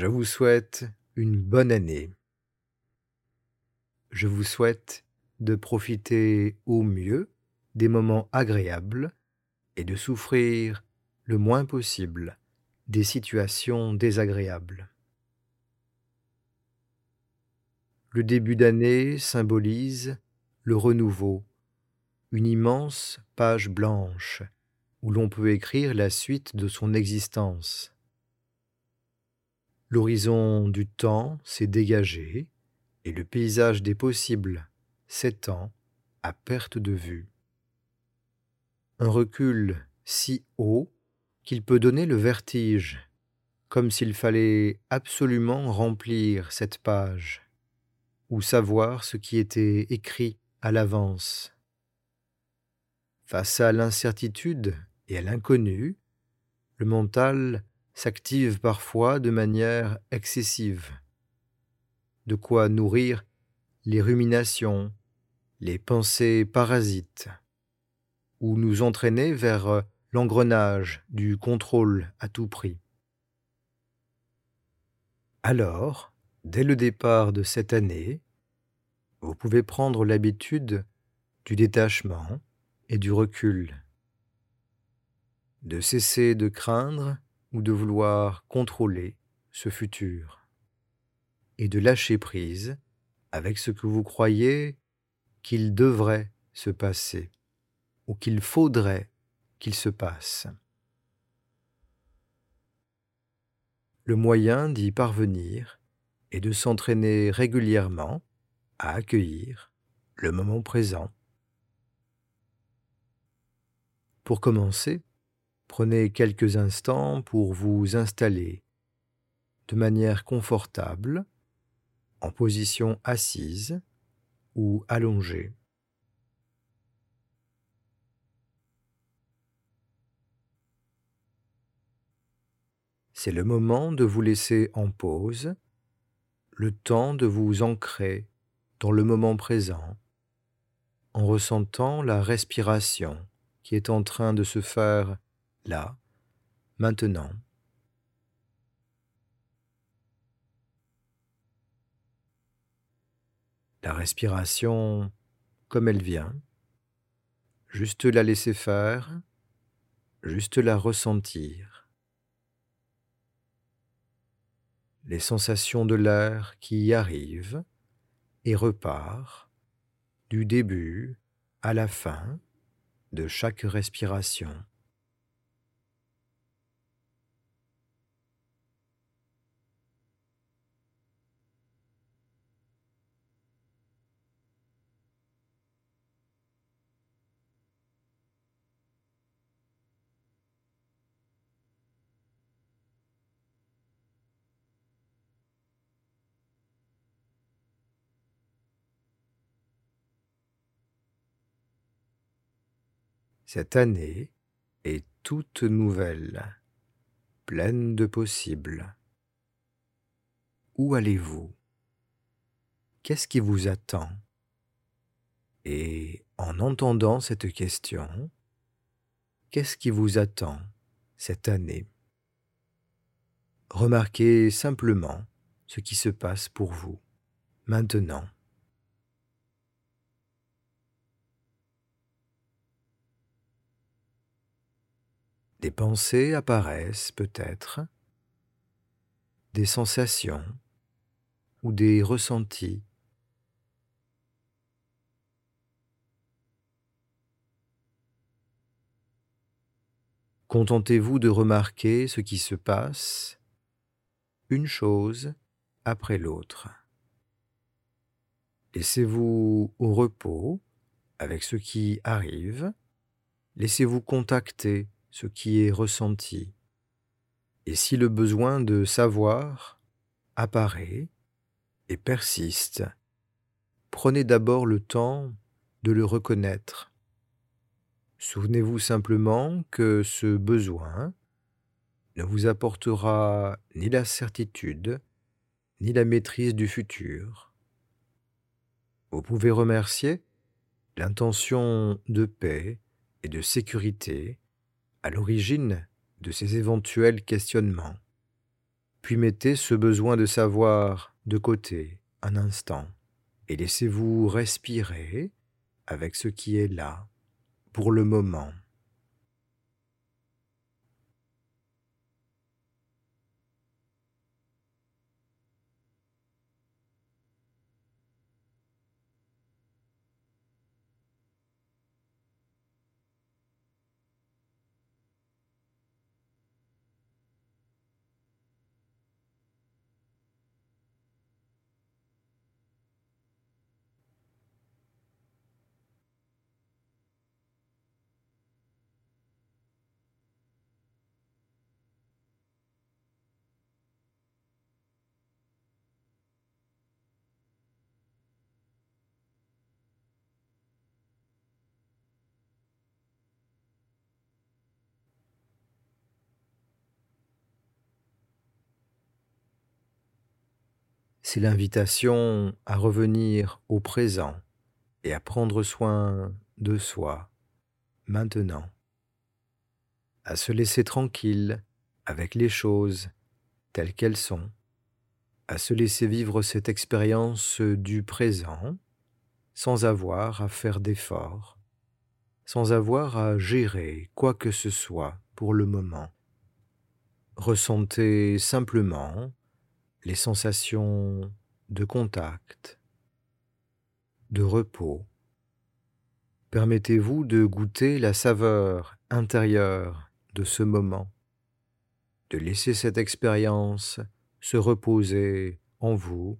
Je vous souhaite une bonne année. Je vous souhaite de profiter au mieux des moments agréables et de souffrir le moins possible des situations désagréables. Le début d'année symbolise le renouveau, une immense page blanche où l'on peut écrire la suite de son existence. L'horizon du temps s'est dégagé et le paysage des possibles s'étend à perte de vue. Un recul si haut qu'il peut donner le vertige, comme s'il fallait absolument remplir cette page, ou savoir ce qui était écrit à l'avance. Face à l'incertitude et à l'inconnu, le mental s'active parfois de manière excessive. De quoi nourrir les ruminations, les pensées parasites, ou nous entraîner vers l'engrenage du contrôle à tout prix. Alors, dès le départ de cette année, vous pouvez prendre l'habitude du détachement et du recul, de cesser de craindre ou de vouloir contrôler ce futur, et de lâcher prise avec ce que vous croyez qu'il devrait se passer ou qu'il faudrait qu'il se passe. Le moyen d'y parvenir est de s'entraîner régulièrement à accueillir le moment présent. Pour commencer, prenez quelques instants pour vous installer de manière confortable en position assise ou allongée. C'est le moment de vous laisser en pause, le temps de vous ancrer dans le moment présent, en ressentant la respiration qui est en train de se faire là, maintenant. La respiration comme elle vient, juste la laisser faire, juste la ressentir. les sensations de l'air qui y arrivent et repart du début à la fin de chaque respiration. Cette année est toute nouvelle, pleine de possibles. Où allez-vous? Qu'est-ce qui vous attend? Et en entendant cette question, qu'est-ce qui vous attend cette année? Remarquez simplement ce qui se passe pour vous maintenant. Des pensées apparaissent peut-être, des sensations ou des ressentis. Contentez-vous de remarquer ce qui se passe, une chose après l'autre. Laissez-vous au repos avec ce qui arrive, laissez-vous contacter ce qui est ressenti. Et si le besoin de savoir apparaît et persiste, prenez d'abord le temps de le reconnaître. Souvenez-vous simplement que ce besoin ne vous apportera ni la certitude, ni la maîtrise du futur. Vous pouvez remercier l'intention de paix et de sécurité à l'origine de ces éventuels questionnements. puis mettez ce besoin de savoir de côté un instant et laissez-vous respirer avec ce qui est là pour le moment. C'est l'invitation à revenir au présent et à prendre soin de soi maintenant, à se laisser tranquille avec les choses telles qu'elles sont, à se laisser vivre cette expérience du présent sans avoir à faire d'efforts, sans avoir à gérer quoi que ce soit pour le moment. Ressentez simplement les sensations de contact, de repos. Permettez-vous de goûter la saveur intérieure de ce moment, de laisser cette expérience se reposer en vous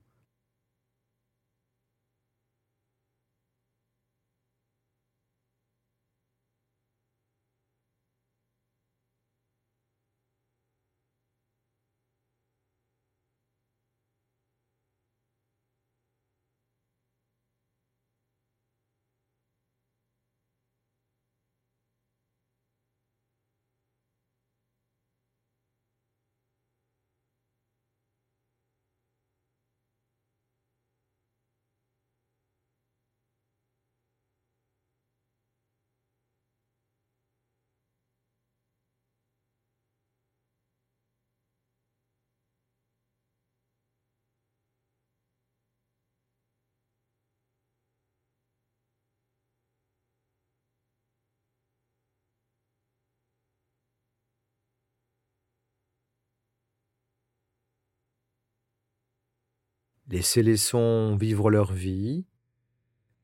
Laissez les sons vivre leur vie.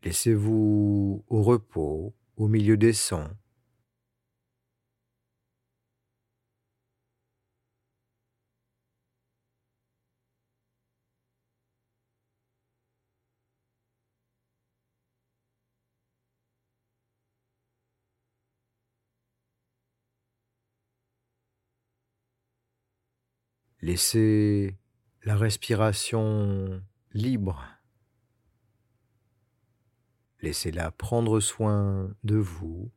Laissez-vous au repos au milieu des sons. Laissez la respiration libre. Laissez-la prendre soin de vous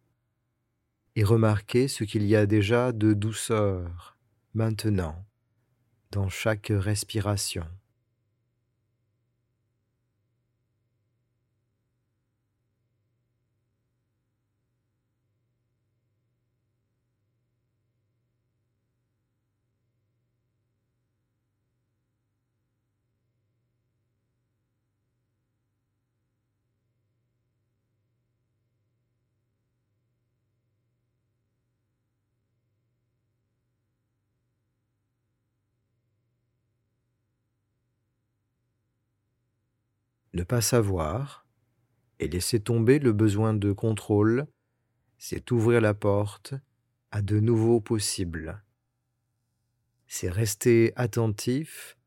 et remarquez ce qu'il y a déjà de douceur maintenant dans chaque respiration. Ne pas savoir et laisser tomber le besoin de contrôle, c'est ouvrir la porte à de nouveaux possibles. C'est rester attentif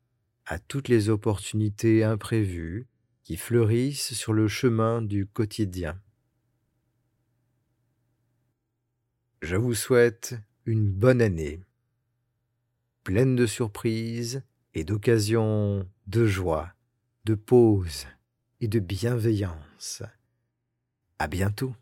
à toutes les opportunités imprévues qui fleurissent sur le chemin du quotidien. Je vous souhaite une bonne année, pleine de surprises et d'occasions de joie de pause et de bienveillance. À bientôt.